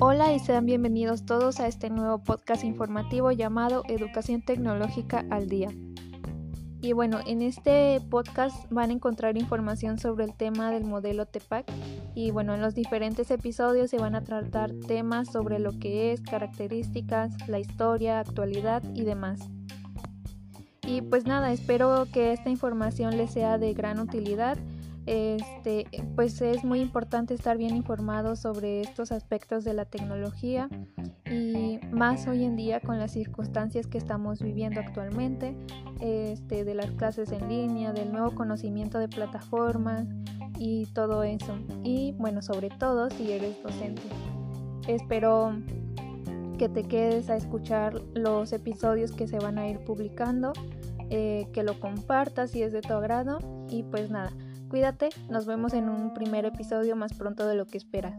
Hola y sean bienvenidos todos a este nuevo podcast informativo llamado Educación Tecnológica al Día. Y bueno, en este podcast van a encontrar información sobre el tema del modelo TEPAC y bueno, en los diferentes episodios se van a tratar temas sobre lo que es, características, la historia, actualidad y demás. Y pues nada, espero que esta información les sea de gran utilidad este, pues es muy importante estar bien informado sobre estos aspectos de la tecnología y más hoy en día con las circunstancias que estamos viviendo actualmente, este, de las clases en línea, del nuevo conocimiento de plataformas y todo eso. Y bueno, sobre todo si eres docente. Espero que te quedes a escuchar los episodios que se van a ir publicando, eh, que lo compartas si es de tu agrado y pues nada. Cuídate, nos vemos en un primer episodio más pronto de lo que esperas.